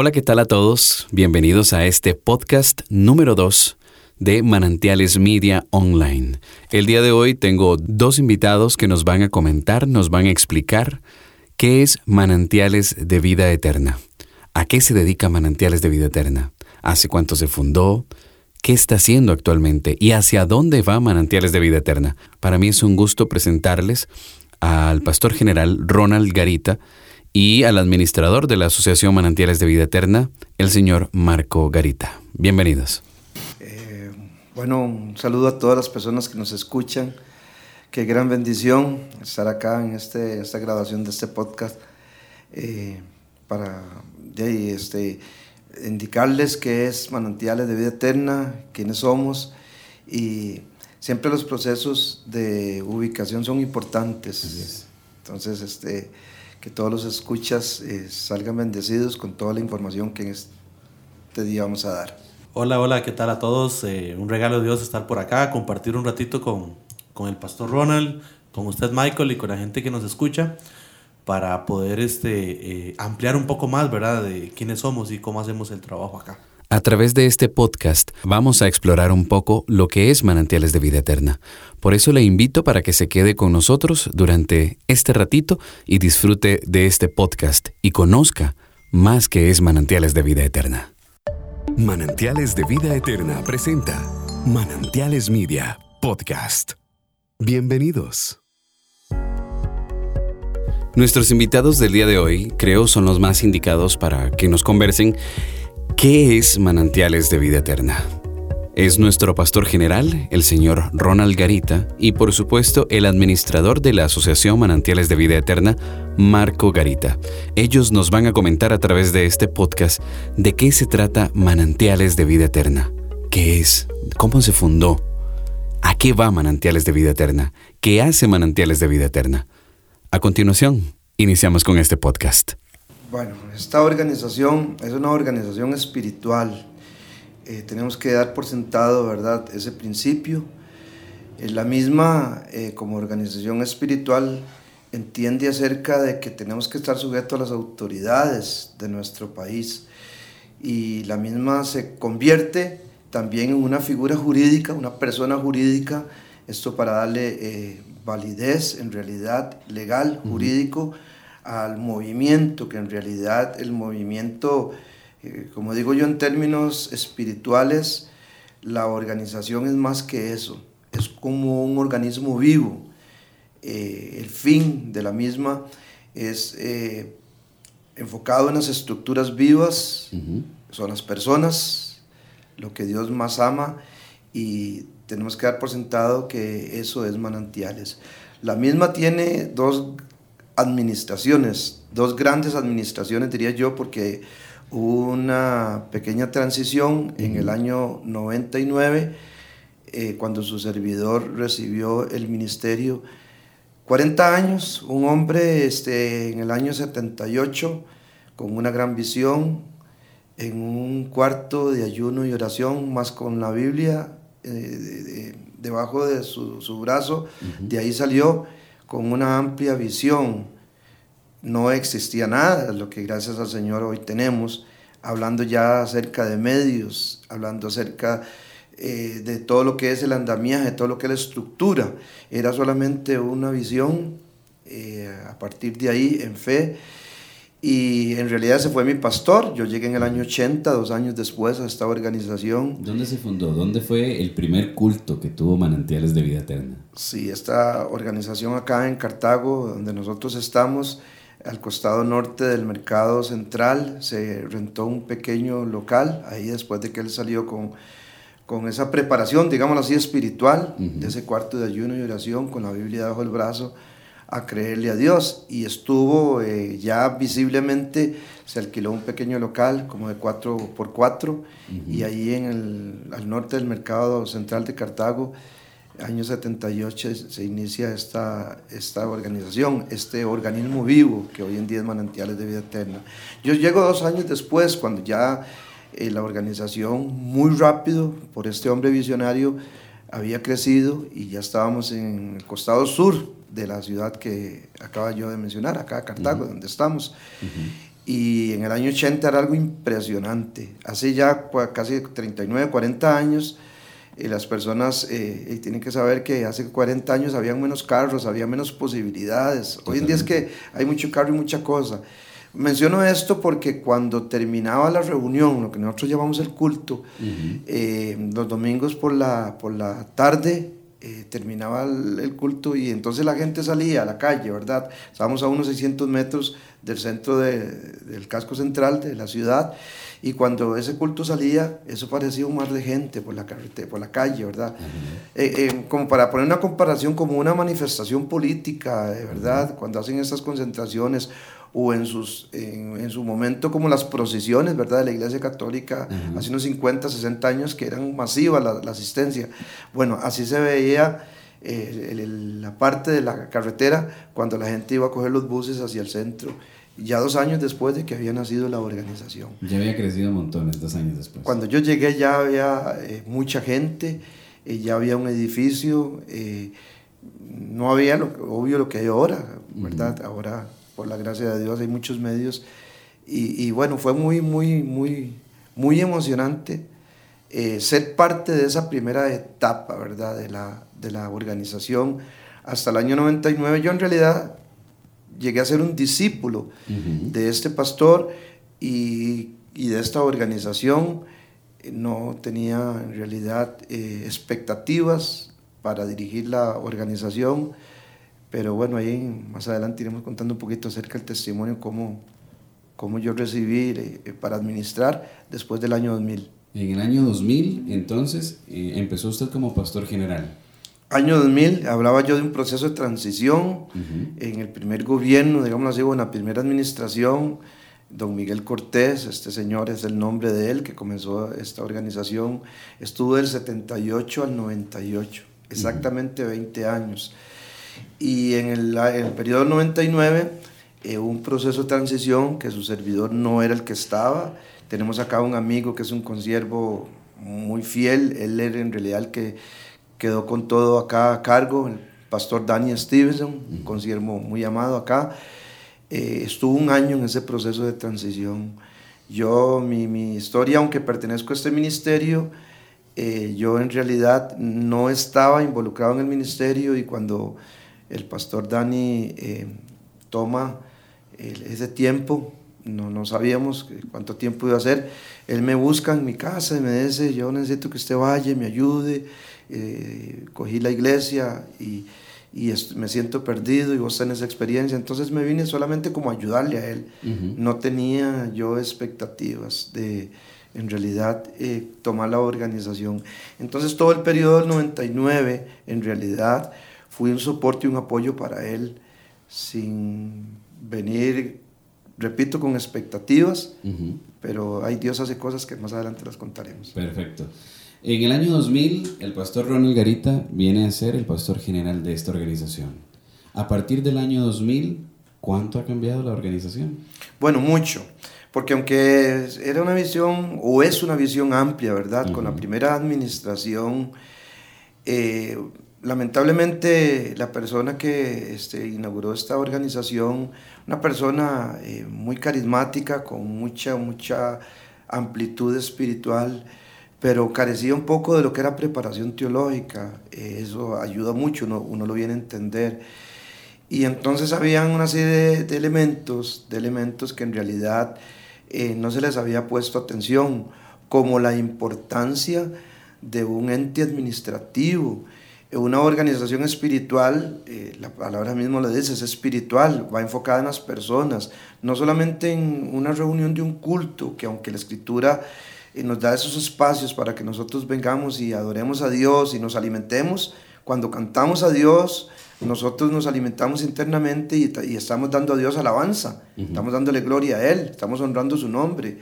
Hola, ¿qué tal a todos? Bienvenidos a este podcast número 2 de Manantiales Media Online. El día de hoy tengo dos invitados que nos van a comentar, nos van a explicar qué es Manantiales de Vida Eterna. ¿A qué se dedica Manantiales de Vida Eterna? ¿Hace cuánto se fundó? ¿Qué está haciendo actualmente? ¿Y hacia dónde va Manantiales de Vida Eterna? Para mí es un gusto presentarles al pastor general Ronald Garita y al administrador de la Asociación Manantiales de Vida Eterna, el señor Marco Garita. Bienvenidos. Eh, bueno, un saludo a todas las personas que nos escuchan. Qué gran bendición estar acá en este, esta grabación de este podcast eh, para este, indicarles qué es Manantiales de Vida Eterna, quiénes somos y siempre los procesos de ubicación son importantes. Entonces, este, que todos los escuchas eh, salgan bendecidos con toda la información que en este día vamos a dar. Hola, hola, ¿qué tal a todos? Eh, un regalo de Dios estar por acá, compartir un ratito con, con el pastor Ronald, con usted Michael y con la gente que nos escucha para poder este, eh, ampliar un poco más, ¿verdad?, de quiénes somos y cómo hacemos el trabajo acá. A través de este podcast vamos a explorar un poco lo que es Manantiales de Vida Eterna. Por eso le invito para que se quede con nosotros durante este ratito y disfrute de este podcast y conozca más que es Manantiales de Vida Eterna. Manantiales de Vida Eterna presenta Manantiales Media Podcast. Bienvenidos. Nuestros invitados del día de hoy creo son los más indicados para que nos conversen qué es Manantiales de Vida Eterna. Es nuestro pastor general, el señor Ronald Garita, y por supuesto el administrador de la Asociación Manantiales de Vida Eterna, Marco Garita. Ellos nos van a comentar a través de este podcast de qué se trata Manantiales de Vida Eterna, qué es, cómo se fundó, a qué va Manantiales de Vida Eterna, qué hace Manantiales de Vida Eterna. A continuación, iniciamos con este podcast. Bueno, esta organización es una organización espiritual. Eh, tenemos que dar por sentado, ¿verdad?, ese principio. Eh, la misma, eh, como organización espiritual, entiende acerca de que tenemos que estar sujetos a las autoridades de nuestro país. Y la misma se convierte también en una figura jurídica, una persona jurídica, esto para darle validez en realidad legal, jurídico, al movimiento, que en realidad el movimiento, eh, como digo yo en términos espirituales, la organización es más que eso, es como un organismo vivo. Eh, el fin de la misma es eh, enfocado en las estructuras vivas, son las personas, lo que Dios más ama y tenemos que dar por sentado que eso es manantiales. La misma tiene dos administraciones, dos grandes administraciones diría yo, porque hubo una pequeña transición en el año 99, eh, cuando su servidor recibió el ministerio. 40 años, un hombre este, en el año 78, con una gran visión, en un cuarto de ayuno y oración, más con la Biblia eh, debajo de su, brazo, de ahí salió con una amplia visión. No existía nada, lo que gracias al Señor hoy tenemos, hablando ya acerca de medios, hablando acerca eh, de todo lo que es el andamiaje, todo lo que es la estructura. Era solamente una visión, eh, a partir de ahí, en fe, y en realidad ese fue mi pastor. Yo llegué en el año 80, dos años después, a esta organización. ¿Dónde se fundó? ¿Dónde fue el primer culto que tuvo Manantiales de Vida Eterna? Sí, esta organización acá en Cartago, donde nosotros estamos, al costado norte del mercado central, se rentó un pequeño local, ahí después de que él salió con, con esa preparación, digámoslo así, espiritual, de ese cuarto de ayuno y oración, con la Biblia bajo el brazo a creerle a Dios y estuvo eh, ya visiblemente, se alquiló un pequeño local como de 4 por 4 y ahí en el, al norte del mercado central de Cartago, año 78 se inicia esta, esta organización, este organismo vivo que hoy en día es Manantiales de Vida Eterna. Yo llego dos años después, cuando ya eh, la organización muy rápido, por este hombre visionario, había crecido y ya estábamos en el costado sur de la ciudad que acaba yo de mencionar, acá Cartago, donde estamos. y en el año 80 era algo impresionante. Hace ya casi 39, 40 años, eh, las personas eh, tienen que saber que hace 40 años había menos carros, había menos posibilidades. Hoy en día es que hay mucho carro y mucha cosa. Menciono esto porque cuando terminaba la reunión, lo que nosotros llamamos el culto, eh, los domingos por la, por la tarde eh, terminaba el, culto y entonces la gente salía a la calle, ¿verdad? Estábamos a unos 600 metros del centro del casco central de la ciudad y cuando ese culto salía, eso parecía un mar de gente por la, por la calle, ¿verdad? Eh, eh, como para poner una comparación como una manifestación política, ¿verdad? Cuando hacen estas concentraciones o en, sus, en, su momento como las procesiones, ¿verdad? De la Iglesia Católica, hace unos 50, 60 años que eran masivas la, la asistencia. Bueno, así se veía eh, la parte de la carretera cuando la gente iba a coger los buses hacia el centro. Ya dos años después de que había nacido la organización. Ya había crecido montones, dos años después. Cuando yo llegué ya había eh, mucha gente, eh, ya había un edificio, no había lo, obvio lo que hay ahora, ¿verdad? Ahora por la gracia de Dios, hay muchos medios. Y, bueno, fue muy, muy, muy, muy emocionante eh, ser parte de esa primera etapa, ¿verdad? De la, de la organización hasta el año 99. Yo en realidad llegué a ser un discípulo de este pastor y, y, de esta organización. No tenía en realidad eh, expectativas para dirigir la organización pero bueno, ahí más adelante iremos contando un poquito acerca del testimonio, cómo, cómo yo recibí eh, para administrar después del año 2000. En el año 2000, entonces, eh, empezó usted como pastor general. Año 2000, hablaba yo de un proceso de transición en el primer gobierno, digamos así, o en la primera administración. Don Miguel Cortés, este señor es el nombre de él que comenzó esta organización, estuvo del 78 al 98, exactamente 20 años. Y en el, el periodo 99 eh, hubo un proceso de transición que su servidor no era el que estaba. Tenemos acá un amigo que es un consiervo muy fiel, él era en realidad el que quedó con todo acá a cargo, el pastor Danny Stevenson, un consiervo muy amado acá. Eh, estuvo un año en ese proceso de transición. Yo, mi, mi historia, aunque pertenezco a este ministerio, eh, yo en realidad no estaba involucrado en el ministerio y cuando el pastor Dani eh, toma ese tiempo, no, no sabíamos cuánto tiempo iba a ser, él me busca en mi casa y me dice, yo necesito que usted vaya, me ayude, eh, cogí la iglesia y, y me siento perdido y vos tenés experiencia, entonces me vine solamente como a ayudarle a él, no tenía yo expectativas de en realidad eh, tomar la organización. Entonces todo el periodo del 99 en realidad fui un soporte y un apoyo para él sin venir, repito, con expectativas, pero hay Dios hace cosas que más adelante las contaremos. Perfecto. En el año 2000, el pastor Ronald Garita viene a ser el pastor general de esta organización. A partir del año 2000, ¿cuánto ha cambiado la organización? Bueno, mucho, porque aunque era una visión, o es una visión amplia, ¿verdad? Con la primera administración, eh, lamentablemente la persona que este, inauguró esta organización, una persona eh, muy carismática, con mucha, mucha amplitud espiritual, pero carecía un poco de lo que era preparación teológica. Eh, eso ayuda mucho, uno, lo viene a entender. Y entonces habían una serie de, elementos, de elementos que en realidad eh, no se les había puesto atención, como la importancia de un ente administrativo, una organización espiritual, eh, la palabra mismo lo dice, es espiritual, va enfocada en las personas, no solamente en una reunión de un culto, que aunque la escritura eh, nos da esos espacios para que nosotros vengamos y adoremos a Dios y nos alimentemos, cuando cantamos a Dios, nosotros nos alimentamos internamente y, y estamos dando a Dios alabanza, estamos dándole gloria a Él, estamos honrando su nombre.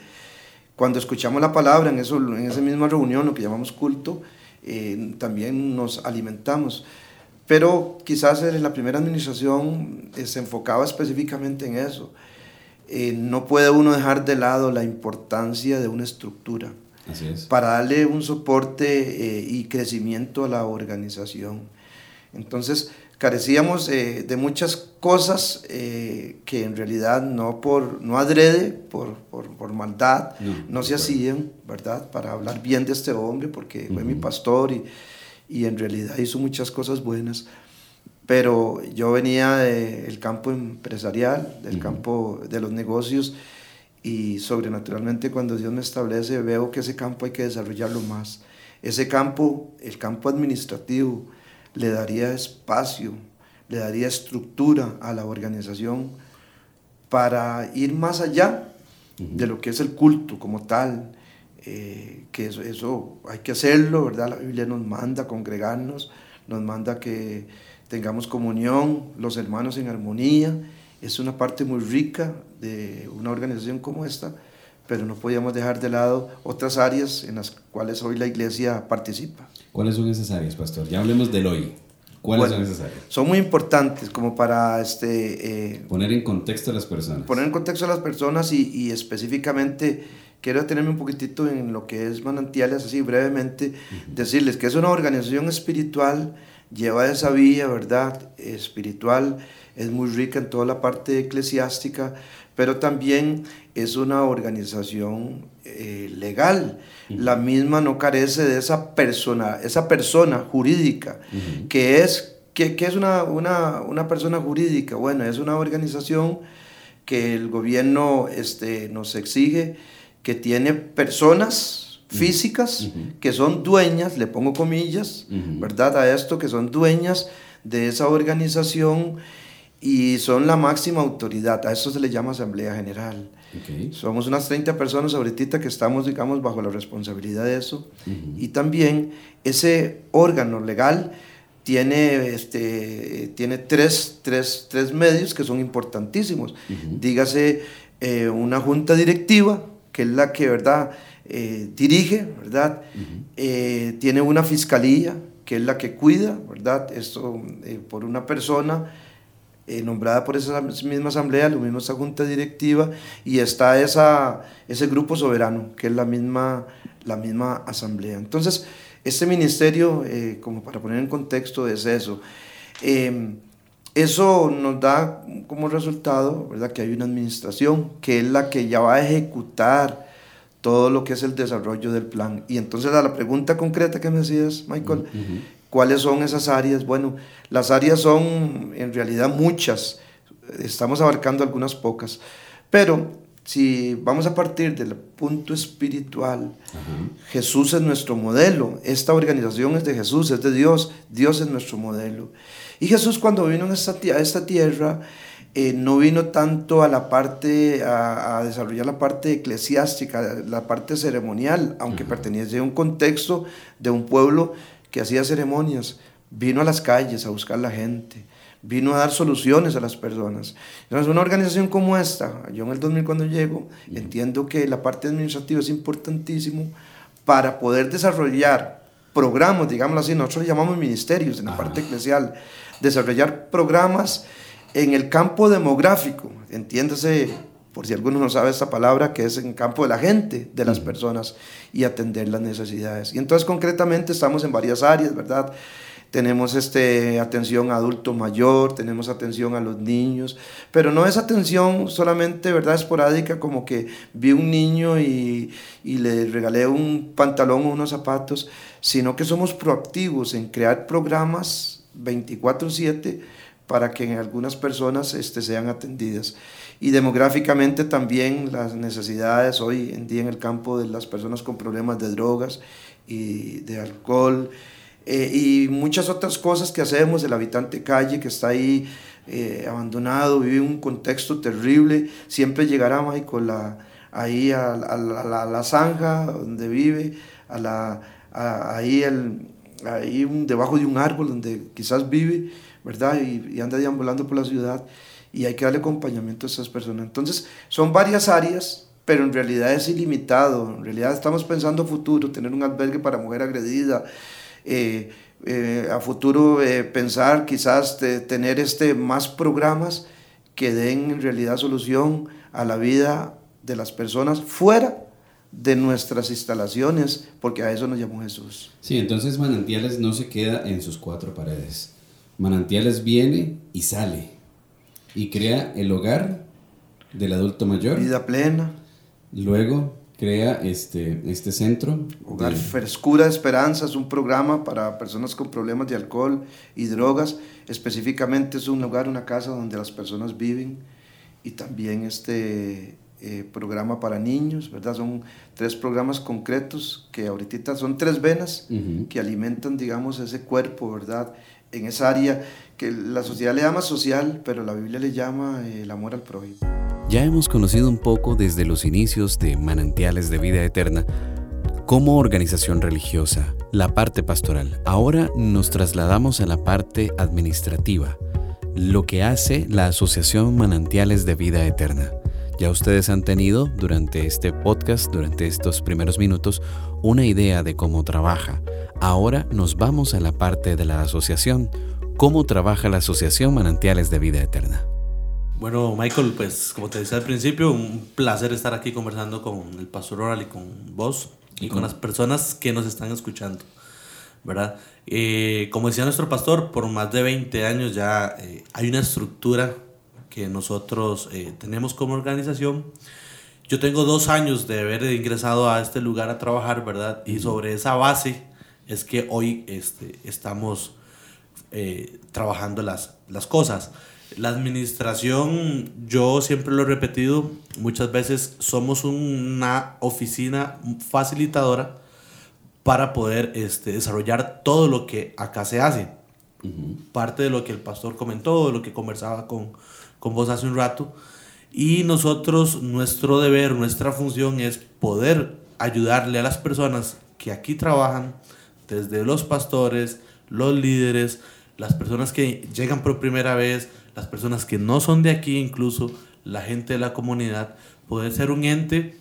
Cuando escuchamos la palabra en, eso, en esa misma reunión, lo que llamamos culto, eh, también nos alimentamos. Pero quizás en la primera administración eh, se enfocaba específicamente en eso. Eh, no puede uno dejar de lado la importancia de una estructura para darle un soporte y crecimiento a la organización. Entonces, carecíamos eh, de muchas cosas eh, que en realidad no por no adrede, por, por, por maldad, no, se hacían, ¿verdad? Para hablar bien de este hombre, porque fue mi pastor y, y, en realidad hizo muchas cosas buenas. Pero yo venía del campo empresarial, del campo de los negocios, y sobrenaturalmente cuando Dios me establece veo que ese campo hay que desarrollarlo más. Ese campo, el campo administrativo, le daría espacio, le daría estructura a la organización para ir más allá de lo que es el culto como tal, eh, que eso, eso, hay que hacerlo, ¿verdad? La Biblia nos manda a congregarnos, nos manda que tengamos comunión, los hermanos en armonía, es una parte muy rica de una organización como esta, pero no podíamos dejar de lado otras áreas en las cuales hoy la iglesia participa. ¿Cuáles son esas áreas, pastor? Ya hablemos del hoy. ¿Cuáles son esas áreas? Son muy importantes como para este, eh, poner en contexto a las personas. Poner en contexto a las personas y, y, específicamente quiero detenerme un poquitito en lo que es manantiales, así brevemente, decirles que es una organización espiritual, lleva esa vía, ¿verdad? Espiritual, es muy rica en toda la parte eclesiástica, pero también es una organización eh, legal. La misma no carece de esa persona, esa persona jurídica, que es, que, que es una, una, una, persona jurídica. Bueno, es una organización que el gobierno este, nos exige, que tiene personas físicas que son dueñas, le pongo comillas, ¿verdad? A esto, que son dueñas de esa organización y son la máxima autoridad. A eso se le llama Asamblea General. Somos unas 30 personas ahorita que estamos, digamos, bajo la responsabilidad de eso. Y también ese órgano legal tiene, este, tiene tres, tres, tres medios que son importantísimos. Dígase eh, una junta directiva, que es la que, ¿verdad?, eh, dirige, ¿verdad? Eh, tiene una fiscalía, que es la que cuida, ¿verdad? Esto por una persona eh, nombrada por esa misma asamblea, la misma junta directiva, y está esa, ese grupo soberano, que es la misma, la misma asamblea. Entonces, este ministerio, eh, como para poner en contexto, es eso. Em, eso nos da como resultado ¿verdad? que hay una administración que es la que ya va a ejecutar todo lo que es el desarrollo del plan. Y entonces a la pregunta concreta que me decías, Michael, ¿Cuáles son esas áreas? Bueno, las áreas son en realidad muchas, estamos abarcando algunas pocas, pero si vamos a partir del punto espiritual, Jesús es nuestro modelo, esta organización es de Jesús, es de Dios, Dios es nuestro modelo. Y Jesús cuando vino a esta, a tierra, eh, no vino tanto a la parte, a, desarrollar la parte eclesiástica, la parte ceremonial, aunque pertenece a un contexto de un pueblo que hacía ceremonias, vino a las calles a buscar la gente, vino a dar soluciones a las personas. Entonces, una organización como esta, yo en el 2000 cuando llego, entiendo que la parte administrativa es importantísimo para poder desarrollar programas, digámoslo así, nosotros llamamos ministerios en la parte eclesial, desarrollar programas en el campo demográfico, entiéndase por si alguno no sabe esta palabra, que es en campo de la gente, de las personas, y atender las necesidades. Y entonces concretamente estamos en varias áreas, ¿verdad? Tenemos este, atención a adulto mayor, tenemos atención a los niños, pero no es atención solamente, ¿verdad? Esporádica, como que vi un niño y, y le regalé un pantalón o unos zapatos, sino que somos proactivos en crear programas 24/7 para que en algunas personas este, sean atendidas y demográficamente también las necesidades hoy en día en el campo de las personas con problemas de drogas y de alcohol eh, y muchas otras cosas que hacemos, el habitante calle que está ahí eh, abandonado, vive un contexto terrible, siempre llegará Michael ahí a, la, la, zanja donde vive, a la, ahí, el, ahí debajo de un árbol donde quizás vive, ¿verdad? Y, y anda deambulando por la ciudad y hay que darle acompañamiento a esas personas. Entonces, son varias áreas, pero en realidad es ilimitado. En realidad estamos pensando futuro, tener un albergue para mujer agredida, eh, eh, a futuro eh, pensar quizás tener este, más programas que den en realidad solución a la vida de las personas fuera de nuestras instalaciones, porque a eso nos llamó Jesús. Sí, entonces Manantiales no se queda en sus cuatro paredes Manantiales viene y sale y crea el hogar del adulto mayor. Vida plena. Luego crea este, este centro. Hogar de- Frescura Esperanza es un programa para personas con problemas de alcohol y drogas. Específicamente es un lugar, una casa donde las personas viven. Y también este eh, programa para niños, ¿verdad? Son tres programas concretos que ahorita son tres venas que alimentan, digamos, ese cuerpo, ¿verdad? En esa área que la sociedad le llama social, pero la Biblia le llama eh, el amor al prójimo. Ya hemos conocido un poco desde los inicios de Manantiales de Vida Eterna como organización religiosa, la parte pastoral. Ahora nos trasladamos a la parte administrativa, lo que hace la Asociación Manantiales de Vida Eterna. Ya ustedes han tenido durante este podcast, durante estos primeros minutos, una idea de cómo trabaja. Ahora nos vamos a la parte de la asociación, cómo trabaja la Asociación Manantiales de Vida Eterna. Bueno, Michael, pues como te decía al principio, un placer estar aquí conversando con el pastor Oral y con vos y con las personas que nos están escuchando, ¿verdad? Eh, como decía nuestro pastor, por más de 20 años ya eh, hay una estructura que nosotros eh, tenemos como organización. Yo tengo dos años de haber ingresado a este lugar a trabajar, ¿verdad? Y sobre esa base es que hoy este, estamos eh, trabajando las, las cosas. La administración, yo siempre lo he repetido, muchas veces somos una oficina facilitadora para poder este, desarrollar todo lo que acá se hace. Parte de lo que el pastor comentó, de lo que conversaba con, con vos hace un rato. Y nosotros, nuestro deber, nuestra función es poder ayudarle a las personas que aquí trabajan, desde los pastores, los líderes, las personas que llegan por primera vez, las personas que no son de aquí, incluso la gente de la comunidad, poder ser un ente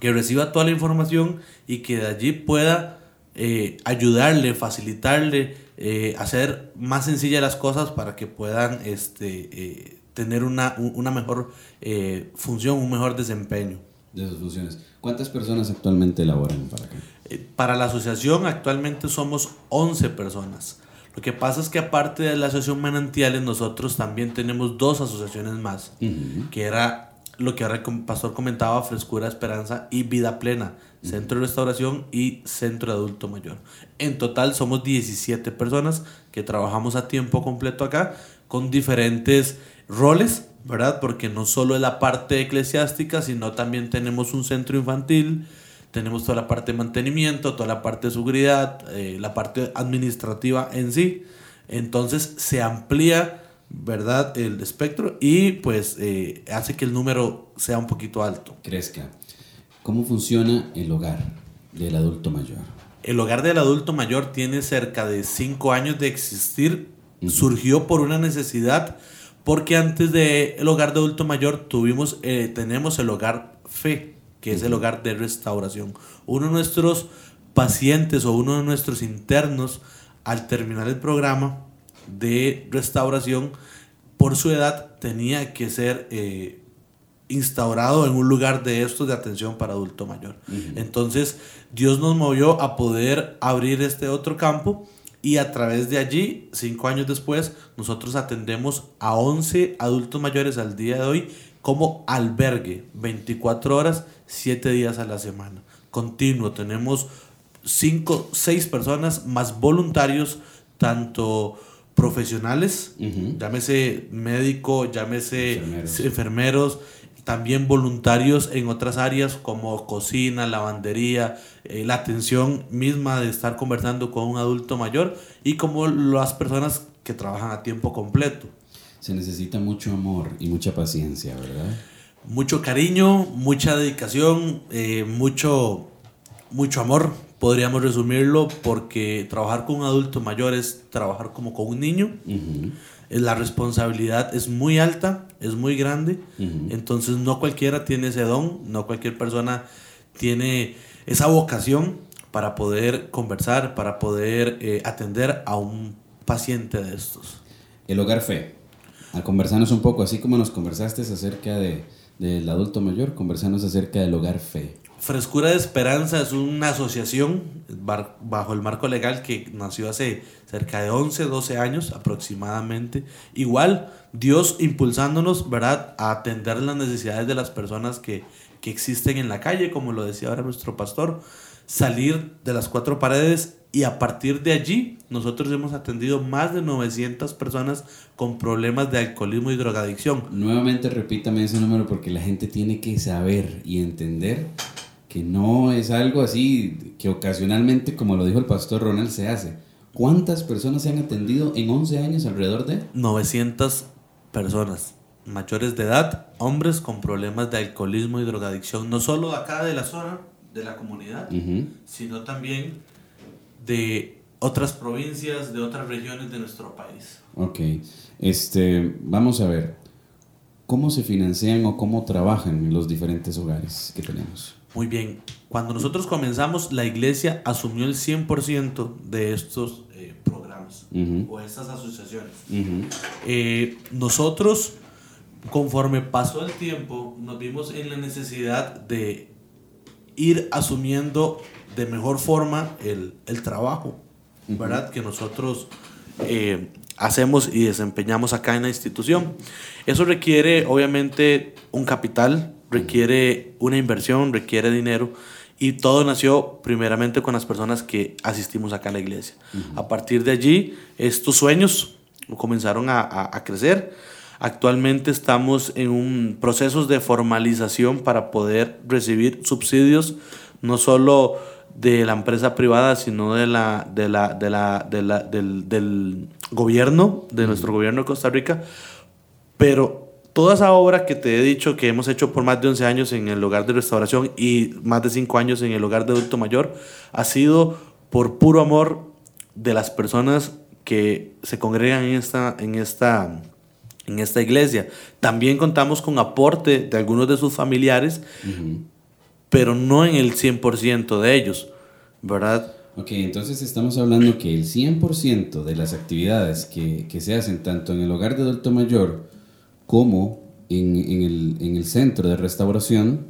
que reciba toda la información y que de allí pueda eh, ayudarle, facilitarle, eh, hacer más sencillas las cosas para que puedan este, eh, tener una, un- una mejor eh, función, un mejor desempeño. de sus funciones. ¿Cuántas personas actualmente laboran para acá? Eh, Para la asociación actualmente somos 11 personas. Lo que pasa es que aparte de la asociación Manantiales, nosotros también tenemos dos asociaciones más, que era lo que ahora el pastor comentaba, Frescura Esperanza y Vida Plena, Centro de Restauración y Centro de Adulto Mayor. En total somos 17 personas que trabajamos a tiempo completo acá con diferentes roles, ¿verdad? Porque no solo es la parte eclesiástica, sino también tenemos un centro infantil, tenemos toda la parte de mantenimiento, toda la parte de seguridad, eh, la parte administrativa en sí. Entonces se amplía, ¿verdad? El espectro y pues eh, hace que el número sea un poquito alto. Crezca. ¿Cómo funciona el hogar del adulto mayor? El hogar del adulto mayor tiene cerca de 5 años de existir. Surgió por una necesidad porque antes del hogar de adulto mayor tuvimos, eh, tenemos el hogar fe, que es el hogar de restauración. Uno de nuestros pacientes o uno de nuestros internos, al terminar el programa de restauración, por su edad tenía que ser eh, instaurado en un lugar de estos de atención para adulto mayor. Entonces, Dios nos movió a poder abrir este otro campo y a través de allí, cinco años después, nosotros atendemos a 11 adultos mayores al día de hoy como albergue, 24 horas, 7 días a la semana. Continuo, tenemos 5, 6 personas más voluntarios, tanto profesionales, Ujú. llámese médico, llámese Enfermeros. enfermeros, también voluntarios en otras áreas como cocina, lavandería, eh, la atención misma de estar conversando con un adulto mayor y como las personas que trabajan a tiempo completo. Se necesita mucho amor y mucha paciencia, ¿verdad? Mucho cariño, mucha dedicación, eh, mucho, mucho amor, podríamos resumirlo, porque trabajar con un adulto mayor es trabajar como con un niño. La responsabilidad es muy alta, es muy grande, entonces no cualquiera tiene ese don, no cualquier persona tiene esa vocación para poder conversar, para poder eh, atender a un paciente de estos. El hogar fe. A conversarnos un poco, así como nos conversaste acerca de, del adulto mayor, conversarnos acerca del hogar fe. Frescura de Esperanza es una asociación bajo el marco legal que nació hace cerca de 11, 12 años aproximadamente. Igual, Dios impulsándonos, ¿verdad?, a atender las necesidades de las personas que, que existen en la calle, como lo decía ahora nuestro pastor, salir de las cuatro paredes y a partir de allí nosotros hemos atendido más de 900 personas con problemas de alcoholismo y drogadicción. Nuevamente repítame ese número porque la gente tiene que saber y entender que no es algo así que ocasionalmente, como lo dijo el pastor Ronald, se hace. ¿Cuántas personas se han atendido en 11 años alrededor de? 900 personas mayores de edad, hombres con problemas de alcoholismo y drogadicción, no solo acá de la zona, de la comunidad, sino también de otras provincias, de otras regiones de nuestro país. Ok, este, vamos a ver, ¿cómo se financian o cómo trabajan los diferentes hogares que tenemos? Muy bien, cuando nosotros comenzamos, la iglesia asumió el 100% de estos eh, programas o estas asociaciones. Eh, nosotros, conforme pasó el tiempo, nos vimos en la necesidad de ir asumiendo de mejor forma el, el trabajo, ¿verdad? Que nosotros eh, hacemos y desempeñamos acá en la institución. Eso requiere, obviamente, un capital, requiere una inversión, requiere dinero. Y todo nació primeramente con las personas que asistimos acá a la iglesia. A partir de allí, estos sueños comenzaron a, a, a crecer. Actualmente estamos en un proceso de formalización para poder recibir subsidios, no solo de la empresa privada, sino de la, de la, de la, de la del, del, gobierno, de nuestro gobierno de Costa Rica. Pero toda esa obra que te he dicho que hemos hecho por más de 11 años en el hogar de restauración y más de 5 años en el hogar de adulto mayor, ha sido por puro amor de las personas que se congregan en esta, en esta en esta iglesia. También contamos con aporte de algunos de sus familiares, pero no en el 100% de ellos, ¿verdad? Ok, entonces estamos hablando que el 100% de las actividades que, que, se hacen tanto en el hogar de adulto mayor como en, en, el, en el, centro de restauración,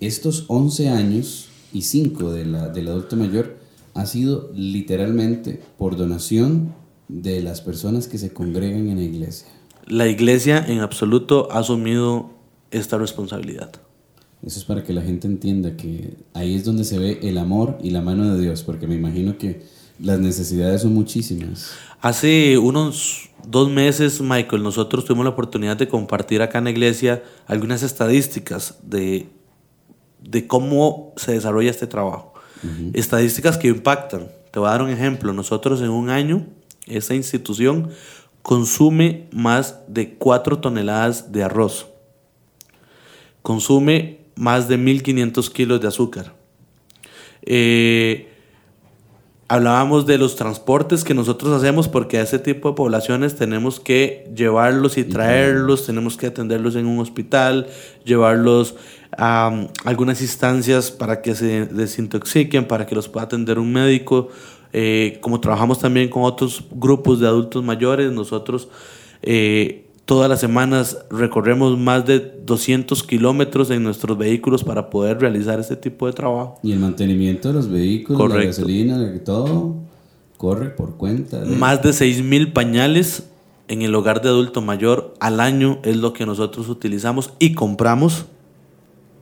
estos 11 años y 5 de la, del adulto mayor ha sido literalmente por donación de las personas que se congregan en la iglesia la iglesia en absoluto ha asumido esta responsabilidad. Eso es para que la gente entienda que ahí es donde se ve el amor y la mano de Dios, porque me imagino que las necesidades son muchísimas. Hace unos dos meses, Michael, nosotros tuvimos la oportunidad de compartir acá en la iglesia algunas estadísticas de, de cómo se desarrolla este trabajo. Estadísticas que impactan. Te voy a dar un ejemplo. Nosotros en un año, esta institución consume más de 4 toneladas de arroz, consume más de 1.500 kilos de azúcar. Eh, hablábamos de los transportes que nosotros hacemos porque a ese tipo de poblaciones tenemos que llevarlos y traerlos, tenemos que atenderlos en un hospital, llevarlos a um, algunas instancias para que se desintoxiquen, para que los pueda atender un médico, eh, como trabajamos también con otros grupos de adultos mayores, nosotros eh, todas las semanas recorremos más de 200 kilómetros en nuestros vehículos para poder realizar este tipo de trabajo. Y el mantenimiento de los vehículos, la gasolina, todo corre por cuenta. Más de 6 mil pañales en el hogar de adulto mayor al año es lo que nosotros utilizamos y compramos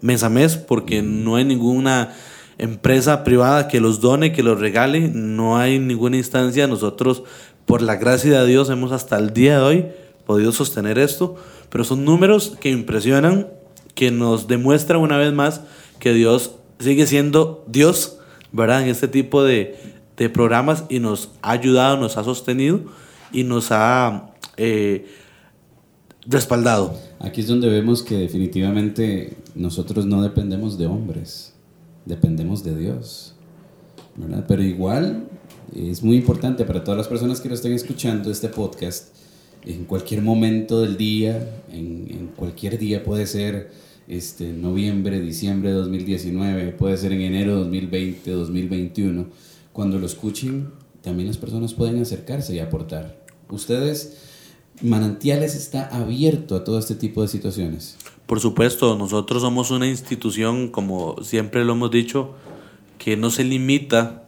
mes a mes porque no hay ninguna empresa privada que los done, que los regale. No hay ninguna instancia. Nosotros, por la gracia de Dios, hemos hasta el día de hoy podido sostener esto. Pero son números que impresionan, que nos demuestran una vez más que Dios sigue siendo Dios, ¿verdad? En este tipo de, de programas y nos ha ayudado, nos ha sostenido y nos ha eh, respaldado. Aquí es donde vemos que definitivamente nosotros no dependemos de hombres dependemos de Dios. ¿verdad? Pero igual es muy importante para todas las personas que lo estén escuchando este podcast, en cualquier momento del día, en, en cualquier día puede ser este, noviembre, diciembre de 2019, puede ser en enero de 2020, 2021, cuando lo escuchen, también las personas pueden acercarse y aportar. Ustedes, Manantiales está abierto a todo este tipo de situaciones. Por supuesto, nosotros somos una institución, como siempre lo hemos dicho, que no se limita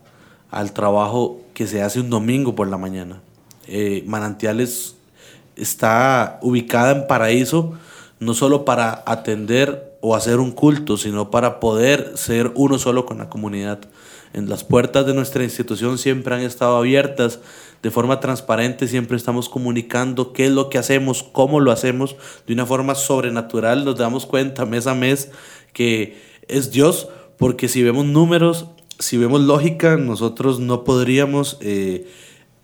al trabajo que se hace un domingo por la mañana. Eh, Manantiales está ubicada en Paraíso, no solo para atender o hacer un culto, sino para poder ser uno solo con la comunidad. En las puertas de nuestra institución siempre han estado abiertas de forma transparente, siempre estamos comunicando qué es lo que hacemos, cómo lo hacemos, de una forma sobrenatural, nos damos cuenta mes a mes que es Dios, porque si vemos números, si vemos lógica, nosotros no podríamos eh,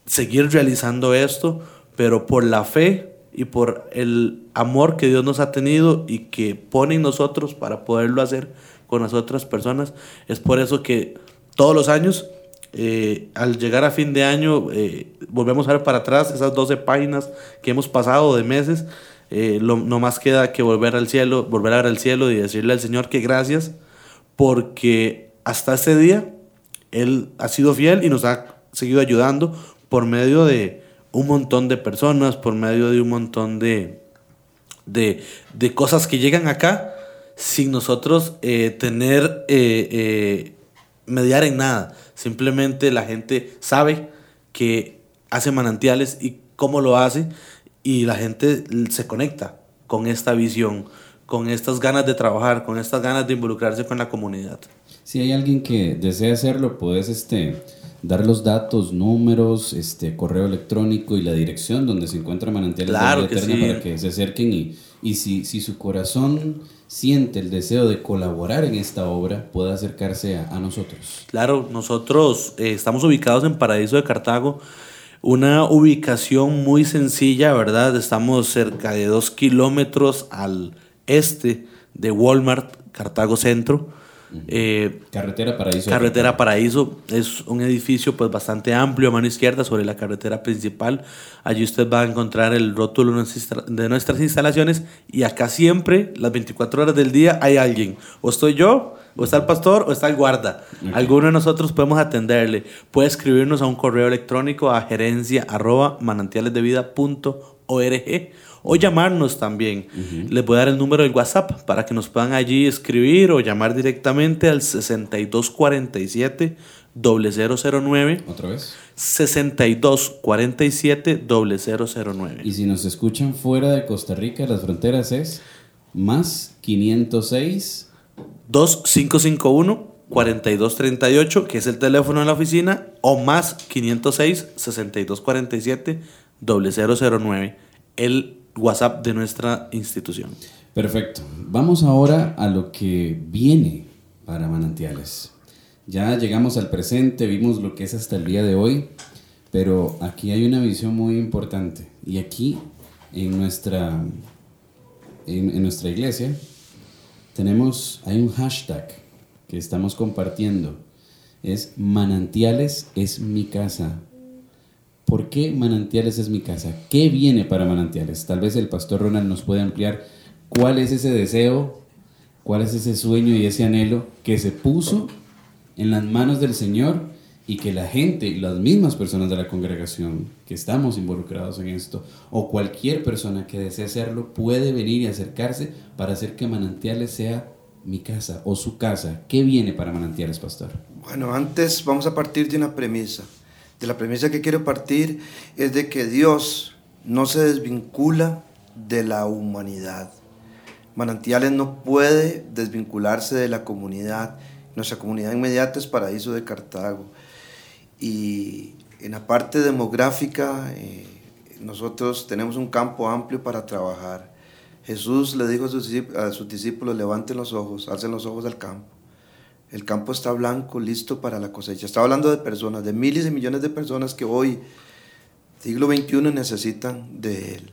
seguir realizando esto, pero por la fe y por el amor que Dios nos ha tenido y que pone en nosotros para poderlo hacer con las otras personas, es por eso que todos los años eh, al llegar a fin de año, eh, volvemos a ver para atrás esas 12 páginas que hemos pasado de meses. Eh, lo, no más queda que volver al cielo, volver a ver al cielo y decirle al Señor que gracias, porque hasta ese día Él ha sido fiel y nos ha seguido ayudando por medio de un montón de personas, por medio de un montón de, de, de cosas que llegan acá sin nosotros tener, mediar en nada Simplemente la gente sabe que hace manantiales y cómo lo hace y la gente se conecta con esta visión, con estas ganas de trabajar, con estas ganas de involucrarse con la comunidad. Si hay alguien que desea hacerlo, puedes este, dar los datos, números, este, correo electrónico y la dirección donde se encuentra Manantiales claro de Eterna para que se acerquen y, y si, si su corazón siente el deseo de colaborar en esta obra, pueda acercarse a, nosotros. Claro, nosotros eh, estamos ubicados en Paraíso de Cartago, una ubicación muy sencilla, ¿verdad? Estamos cerca de dos kilómetros al este de Walmart, Cartago Centro. Eh, carretera Paraíso. Carretera Paraíso es un edificio pues bastante amplio a mano izquierda sobre la carretera principal. Allí usted va a encontrar el rótulo de nuestras instalaciones y acá siempre, las 24 horas del día, hay alguien. O estoy yo, o está el pastor, o está el guarda. Alguno de nosotros podemos atenderle. Puede escribirnos a un correo electrónico a gerencia arroba manantialesdevida.org o llamarnos también. Les voy a dar el número del WhatsApp para que nos puedan allí escribir o llamar directamente al 6247 0009. ¿Otra vez? 6247 0009. Y si nos escuchan fuera de Costa Rica, las fronteras es más 506 2551 4238, que es el teléfono de la oficina, o más 506 6247 0009. El WhatsApp de nuestra institución. Perfecto. Vamos ahora a lo que viene para Manantiales. Ya llegamos al presente, vimos lo que es hasta el día de hoy, pero aquí hay una visión muy importante. Y aquí, en nuestra, en, nuestra iglesia, tenemos, hay un hashtag que estamos compartiendo. Es Manantiales es mi casa. ¿Por qué Manantiales es mi casa? ¿Qué viene para Manantiales? Tal vez el pastor Ronald nos puede ampliar cuál es ese deseo, cuál es ese sueño y ese anhelo que se puso en las manos del Señor y que la gente las mismas personas de la congregación que estamos involucrados en esto o cualquier persona que desee hacerlo puede venir y acercarse para hacer que Manantiales sea mi casa o su casa. ¿Qué viene para Manantiales, pastor? Bueno, antes vamos a partir de una premisa de la premisa que quiero partir es de que Dios no se desvincula de la humanidad. Manantiales no puede desvincularse de la comunidad. Nuestra comunidad inmediata es Paraíso de Cartago. Y en la parte demográfica, eh, nosotros tenemos un campo amplio para trabajar. Jesús le dijo a sus, discípulos, levanten los ojos, alcen los ojos al campo el campo está blanco, listo para la cosecha. Estaba hablando de personas, de miles y millones de personas que hoy, siglo XXI, necesitan de Él.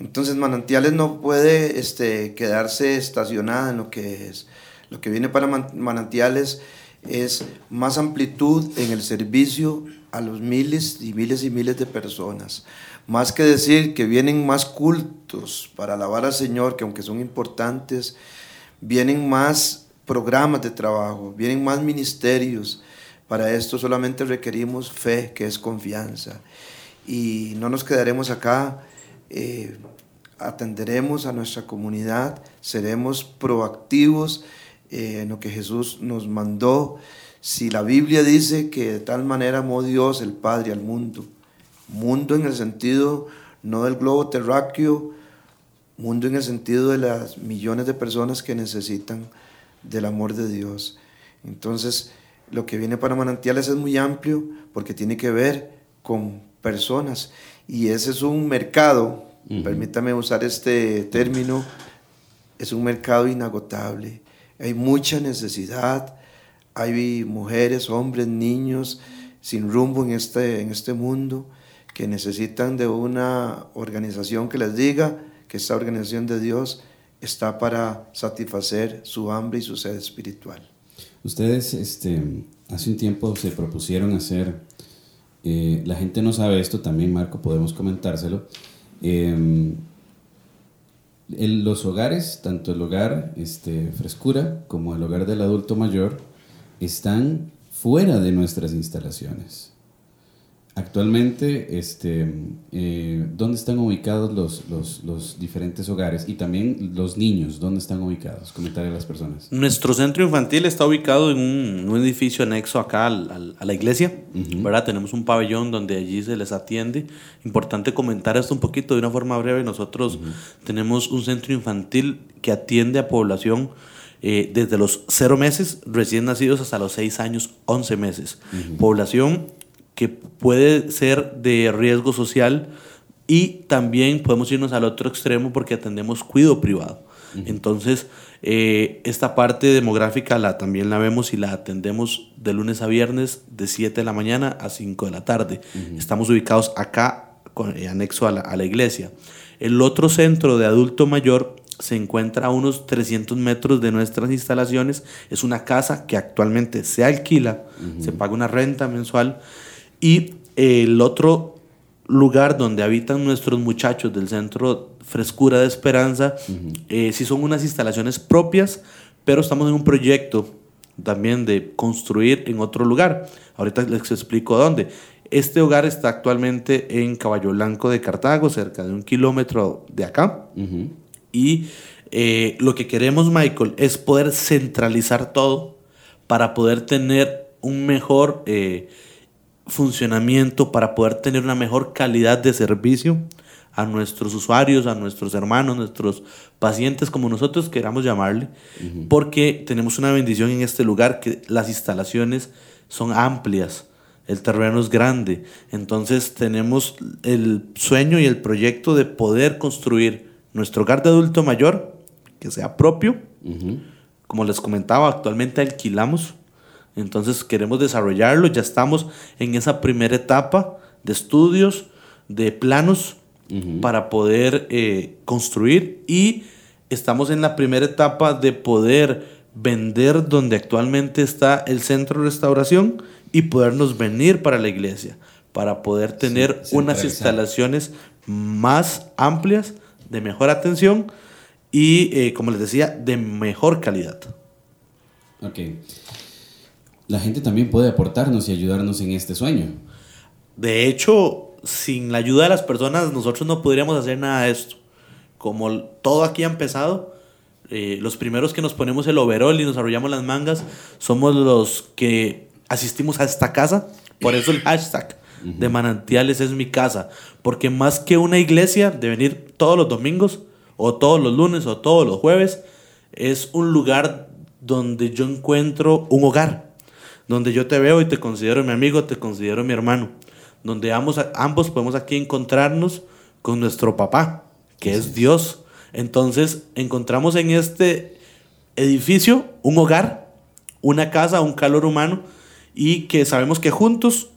Entonces Manantiales no puede este, quedarse estacionada en lo que es. Lo que viene para Manantiales es más amplitud en el servicio a los miles y miles y miles de personas. Más que decir que vienen más cultos para alabar al Señor, que aunque son importantes, vienen más programas de trabajo, vienen más ministerios. Para esto solamente requerimos fe, que es confianza. Y no nos quedaremos acá eh, atenderemos a nuestra comunidad, seremos proactivos eh, en lo que Jesús nos mandó. Si la Biblia dice que de tal manera amó Dios el Padre al mundo, mundo en el sentido no del globo terráqueo, mundo en el sentido de las millones de personas que necesitan del amor de Dios. Entonces, lo que viene para manantiales es muy amplio porque tiene que ver con personas y ese es un mercado, permítame usar este término, es un mercado inagotable. Hay mucha necesidad, hay mujeres, hombres, niños sin rumbo en este, en este mundo que necesitan de una organización que les diga que esta organización de Dios está para satisfacer su hambre y su sed espiritual. Ustedes este, hace un tiempo se propusieron hacer, eh, la gente no sabe esto, también Marco podemos comentárselo, em, los hogares, tanto el hogar este, frescura como el hogar del adulto mayor, están fuera de nuestras instalaciones. Actualmente, este, eh, ¿dónde están ubicados los, los, diferentes hogares? Y también los niños, ¿dónde están ubicados? Comentarle a las personas. Nuestro centro infantil está ubicado en un, un edificio anexo acá al, a la iglesia, ¿verdad? Tenemos un pabellón donde allí se les atiende. Importante comentar esto un poquito de una forma breve. Nosotros tenemos un centro infantil que atiende a población eh, desde los cero meses recién nacidos hasta los seis años, 11 meses. Población que puede ser de riesgo social y también podemos irnos al otro extremo porque atendemos cuidado privado. Entonces, eh, esta parte demográfica la, también la vemos y la atendemos de lunes a viernes de 7 de la mañana a 5 de la tarde. Estamos ubicados acá, con, eh, anexo a la, a la iglesia. El otro centro de adulto mayor se encuentra a unos 300 metros de nuestras instalaciones. Es una casa que actualmente se alquila, se paga una renta mensual y el otro lugar donde habitan nuestros muchachos del Centro Frescura de Esperanza, eh, sí son unas instalaciones propias, pero estamos en un proyecto también de construir en otro lugar. Ahorita les explico dónde. Este hogar está actualmente en Caballo Blanco de Cartago, cerca de un kilómetro de acá. Y eh, lo que queremos, Michael, es poder centralizar todo para poder tener un mejor... Eh, funcionamiento para poder tener una mejor calidad de servicio a nuestros usuarios, a nuestros hermanos, nuestros pacientes, como nosotros queramos llamarle, porque tenemos una bendición en este lugar que las instalaciones son amplias, el terreno es grande, entonces tenemos el sueño y el proyecto de poder construir nuestro hogar de adulto mayor, que sea propio, como les comentaba, actualmente alquilamos entonces queremos desarrollarlo, ya estamos en esa primera etapa de estudios, de planos para poder eh, construir. Y estamos en la primera etapa de poder vender donde actualmente está el centro de restauración y podernos venir para la iglesia, para poder tener unas instalaciones más amplias, de mejor atención y, eh, como les decía, de mejor calidad. Ok la gente también puede aportarnos y ayudarnos en este sueño. De hecho, sin la ayuda de las personas, nosotros no podríamos hacer nada de esto. Como todo aquí ha empezado, eh, los primeros que nos ponemos el overall y nos arrollamos las mangas somos los que asistimos a esta casa. Por eso el hashtag de manantiales es mi casa. Porque más que una iglesia de venir todos los domingos, o todos los lunes, o todos los jueves, es un lugar donde yo encuentro un hogar donde yo te veo y te considero mi amigo, te considero mi hermano, donde ambos, ambos podemos aquí encontrarnos con nuestro papá, que es Dios. Entonces encontramos en este edificio un hogar, una casa, un calor humano y que sabemos que juntos,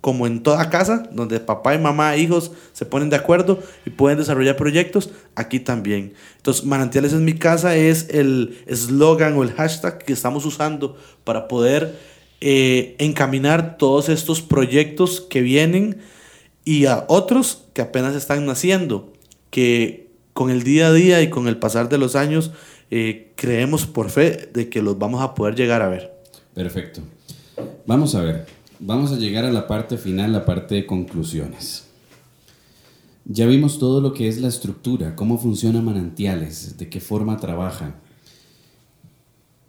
como en toda casa, donde papá y mamá, hijos se ponen de acuerdo y pueden desarrollar proyectos, aquí también. Entonces, Manantiales en mi casa es el eslogan o el hashtag que estamos usando para poder eh, encaminar todos estos proyectos que vienen y a otros que apenas están naciendo, que con el día a día y con el pasar de los años eh, creemos por fe de que los vamos a poder llegar a ver. Perfecto. Vamos a ver, vamos a llegar a la parte final, la parte de conclusiones. Ya vimos todo lo que es la estructura, cómo funciona Manantiales, de qué forma trabaja.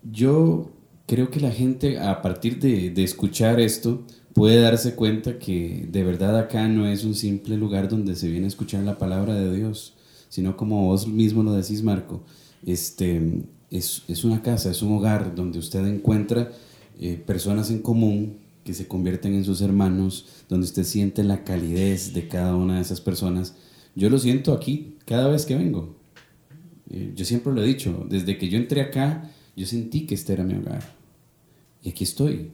Yo creo que la gente a partir de, escuchar esto puede darse cuenta que de verdad acá no es un simple lugar donde se viene a escuchar la palabra de Dios, sino como vos mismo lo decís, Marco, este, es, es una casa, es un hogar donde usted encuentra eh, personas en común que se convierten en sus hermanos, donde usted siente la calidez de cada una de esas personas. Yo lo siento aquí cada vez que vengo. Eh, yo siempre lo he dicho, desde que yo entré acá, yo sentí que este era mi hogar. Y aquí estoy,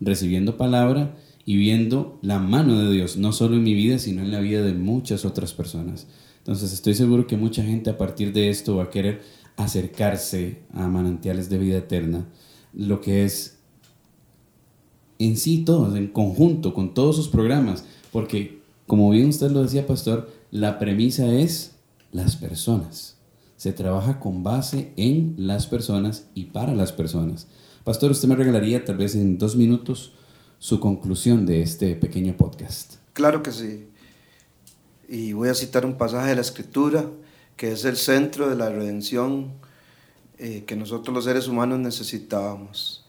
recibiendo palabra y viendo la mano de Dios, no solo en mi vida, sino en la vida de muchas otras personas. Entonces estoy seguro que mucha gente a partir de esto va a querer acercarse a manantiales de vida eterna, lo que es en sí todos, en conjunto, con todos sus programas, porque como bien usted lo decía, pastor, la premisa es las personas. Se trabaja con base en las personas y para las personas. Pastor, usted me regalaría tal vez en dos minutos su conclusión de este pequeño podcast. Claro que sí. Y voy a citar un pasaje de la Escritura que es el centro de la redención eh, que nosotros los seres humanos necesitábamos.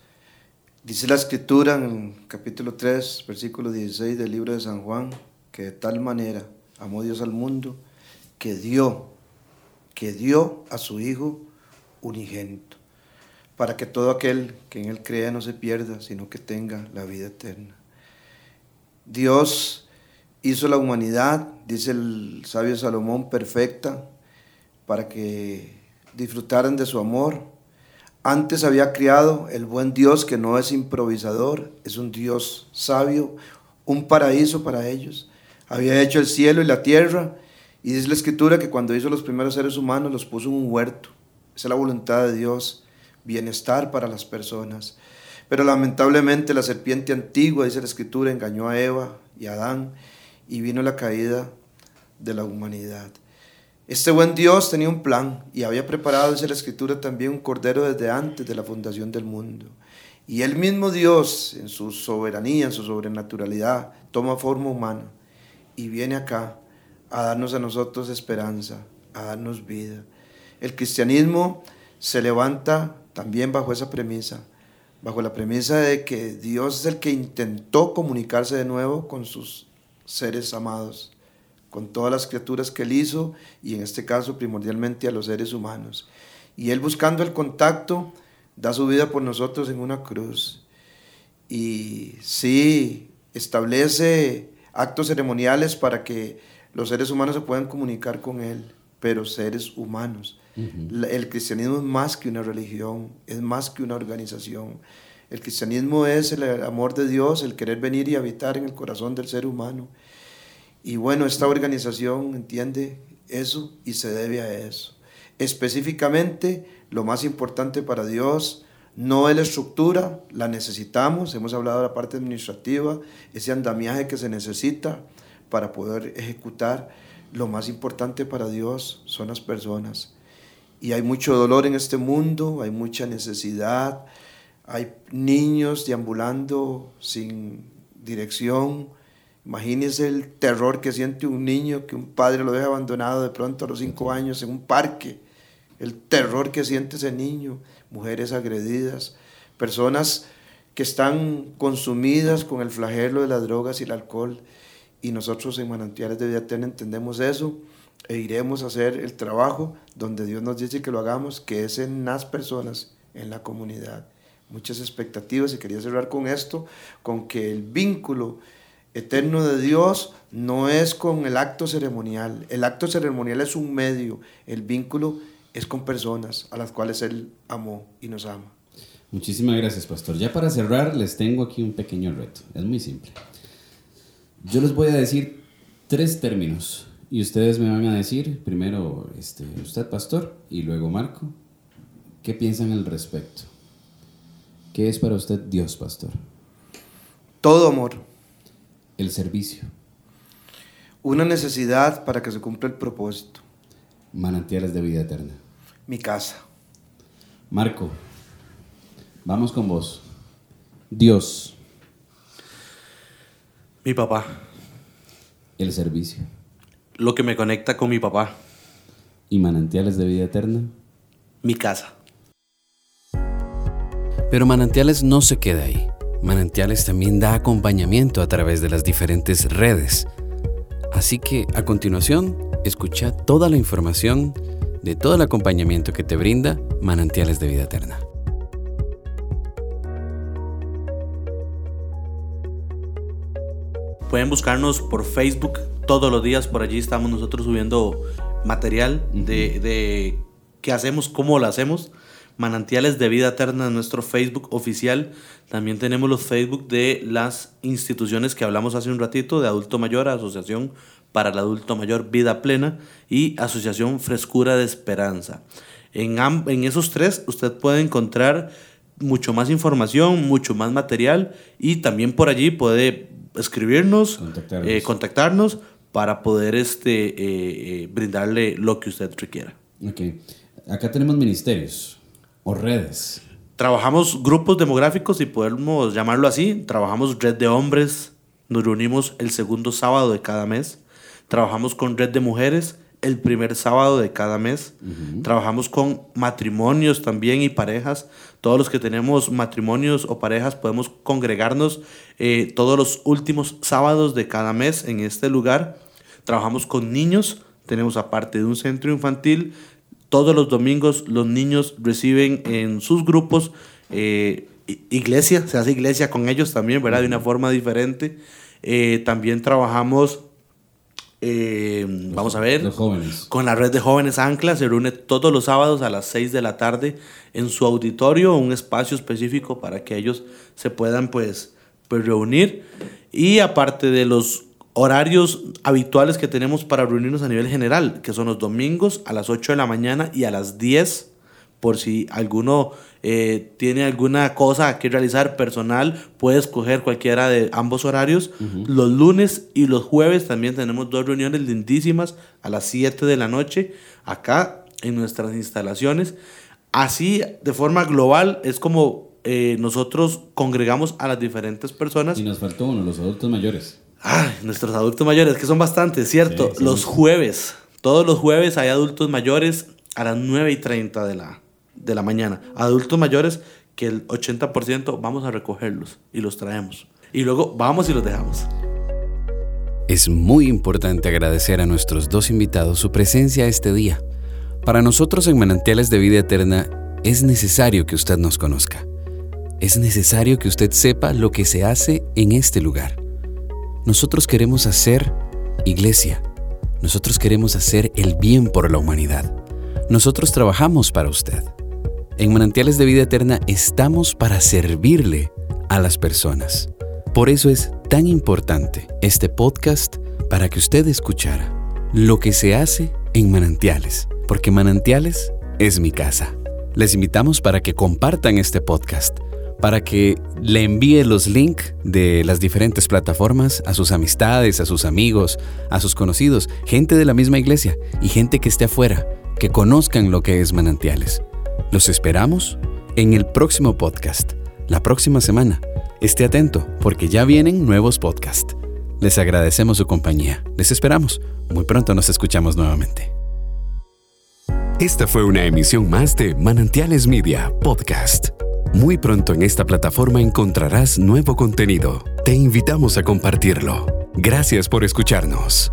Dice la Escritura en el capítulo 3, versículo 16 del libro de San Juan, que de tal manera amó Dios al mundo que dio, que dio a su Hijo unigénito para que todo aquel que en Él crea no se pierda, sino que tenga la vida eterna. Dios hizo la humanidad, dice el sabio Salomón, perfecta, para que disfrutaran de su amor. Antes había criado el buen Dios que no es improvisador, es un Dios sabio, un paraíso para ellos. Había hecho el cielo y la tierra, y dice la escritura que cuando hizo los primeros seres humanos los puso en un huerto. Esa es la voluntad de Dios bienestar para las personas. Pero lamentablemente la serpiente antigua, dice la escritura, engañó a Eva y a Adán y vino la caída de la humanidad. Este buen Dios tenía un plan y había preparado, dice la escritura, también un cordero desde antes de la fundación del mundo. Y el mismo Dios, en su soberanía, en su sobrenaturalidad, toma forma humana y viene acá a darnos a nosotros esperanza, a darnos vida. El cristianismo se levanta también bajo esa premisa, bajo la premisa de que Dios es el que intentó comunicarse de nuevo con sus seres amados, con todas las criaturas que él hizo y en este caso primordialmente a los seres humanos. Y él buscando el contacto da su vida por nosotros en una cruz. Y sí, establece actos ceremoniales para que los seres humanos se puedan comunicar con él, pero seres humanos. El cristianismo es más que una religión, es más que una organización. El cristianismo es el amor de Dios, el querer venir y habitar en el corazón del ser humano. Y bueno, esta organización entiende eso y se debe a eso. Específicamente, lo más importante para Dios no es la estructura, la necesitamos, hemos hablado de la parte administrativa, ese andamiaje que se necesita para poder ejecutar. Lo más importante para Dios son las personas y hay mucho dolor en este mundo, hay mucha necesidad, hay niños deambulando sin dirección. Imagínese el terror que siente un niño que un padre lo deja abandonado de pronto a los cinco años en un parque. El terror que siente ese niño, mujeres agredidas, personas que están consumidas con el flagelo de las drogas y el alcohol. Y nosotros en Manantiales de Vida entendemos eso e iremos a hacer el trabajo donde Dios nos dice que lo hagamos, que es en las personas, en la comunidad. Muchas expectativas y quería cerrar con esto, con que el vínculo eterno de Dios no es con el acto ceremonial. El acto ceremonial es un medio, el vínculo es con personas a las cuales Él amó y nos ama. Muchísimas gracias, pastor. Ya para cerrar, les tengo aquí un pequeño reto. Es muy simple. Yo les voy a decir tres términos y ustedes me van a decir, primero este, usted, pastor, y luego Marco, ¿qué piensan al respecto? ¿Qué es para usted Dios, pastor? Todo amor. El servicio. Una necesidad para que se cumpla el propósito. Manantiales de vida eterna. Mi casa. Marco, vamos con vos. Dios. Mi papá. El servicio Lo que me conecta con mi papá, ¿Y manantiales de vida eterna? mi casa. Pero Manantiales no se queda ahí. Manantiales también da acompañamiento a través de las diferentes redes. Así que a continuación, escucha toda la información de todo el acompañamiento que te brinda Manantiales de Vida Eterna. Pueden buscarnos por Facebook todos los días. Por allí estamos nosotros subiendo material de, de qué hacemos, cómo lo hacemos. Manantiales de Vida Eterna en nuestro Facebook oficial. También tenemos los Facebook de las instituciones que hablamos hace un ratito, de Adulto Mayor, Asociación para el Adulto Mayor Vida Plena y Asociación Frescura de Esperanza. En, en esos tres usted puede encontrar mucho más información, mucho más material y también por allí puede escribirnos, Contactarnos. eh, contactarnos para poder este, eh, eh, brindarle lo que usted requiera. Ok. Acá tenemos ministerios o redes. Trabajamos grupos demográficos, si podemos llamarlo así. Trabajamos red de hombres, nos reunimos el segundo sábado de cada mes. Trabajamos con red de mujeres el primer sábado de cada mes. Trabajamos con matrimonios también y parejas. Todos los que tenemos matrimonios o parejas podemos congregarnos eh, todos los últimos sábados de cada mes en este lugar. Trabajamos con niños. Tenemos aparte de un centro infantil, todos los domingos los niños reciben en sus grupos eh, iglesia, se hace iglesia con ellos también, ¿verdad? De una forma diferente. Eh, también trabajamos, eh, vamos a ver, Los jóvenes. con la red de jóvenes Ancla, se reúne todos los sábados a las 6 de la tarde en su auditorio, un espacio específico para que ellos se puedan pues, pues reunir. Y aparte de los horarios habituales que tenemos para reunirnos a nivel general, que son los domingos a las 8 de la mañana y a las 10, por si alguno eh, tiene alguna cosa que realizar personal, puede escoger cualquiera de ambos horarios. Los lunes y los jueves también tenemos dos reuniones lindísimas a las 7 de la noche acá en nuestras instalaciones. Así, de forma global, es como eh, nosotros congregamos a las diferentes personas. Y nos faltó uno, los adultos mayores. Ay, nuestros adultos mayores, que son bastantes, ¿cierto? Sí, los jueves, todos los jueves hay adultos mayores a las 9 y 30 de la, de la mañana. Adultos mayores que el 80% vamos a recogerlos y los traemos. Y luego vamos y los dejamos. Es muy importante agradecer a nuestros dos invitados su presencia este día. Para nosotros en Manantiales de Vida Eterna es necesario que usted nos conozca. Es necesario que usted sepa lo que se hace en este lugar. Nosotros queremos hacer iglesia. Nosotros queremos hacer el bien por la humanidad. Nosotros trabajamos para usted. En Manantiales de Vida Eterna estamos para servirle a las personas. Por eso es tan importante este podcast para que usted escuchara lo que se hace en Manantiales, porque Manantiales es mi casa. Les invitamos para que compartan este podcast, para que le envíe los links de las diferentes plataformas a sus amistades, a sus amigos, a sus conocidos, gente de la misma iglesia y gente que esté afuera, que conozcan lo que es Manantiales. Los esperamos en el próximo podcast, la próxima semana. Esté atento porque ya vienen nuevos podcasts. Les agradecemos su compañía. Les esperamos. Muy pronto nos escuchamos nuevamente. Esta fue una emisión más de Manantiales Media Podcast. Muy pronto en esta plataforma encontrarás nuevo contenido. Te invitamos a compartirlo. Gracias por escucharnos.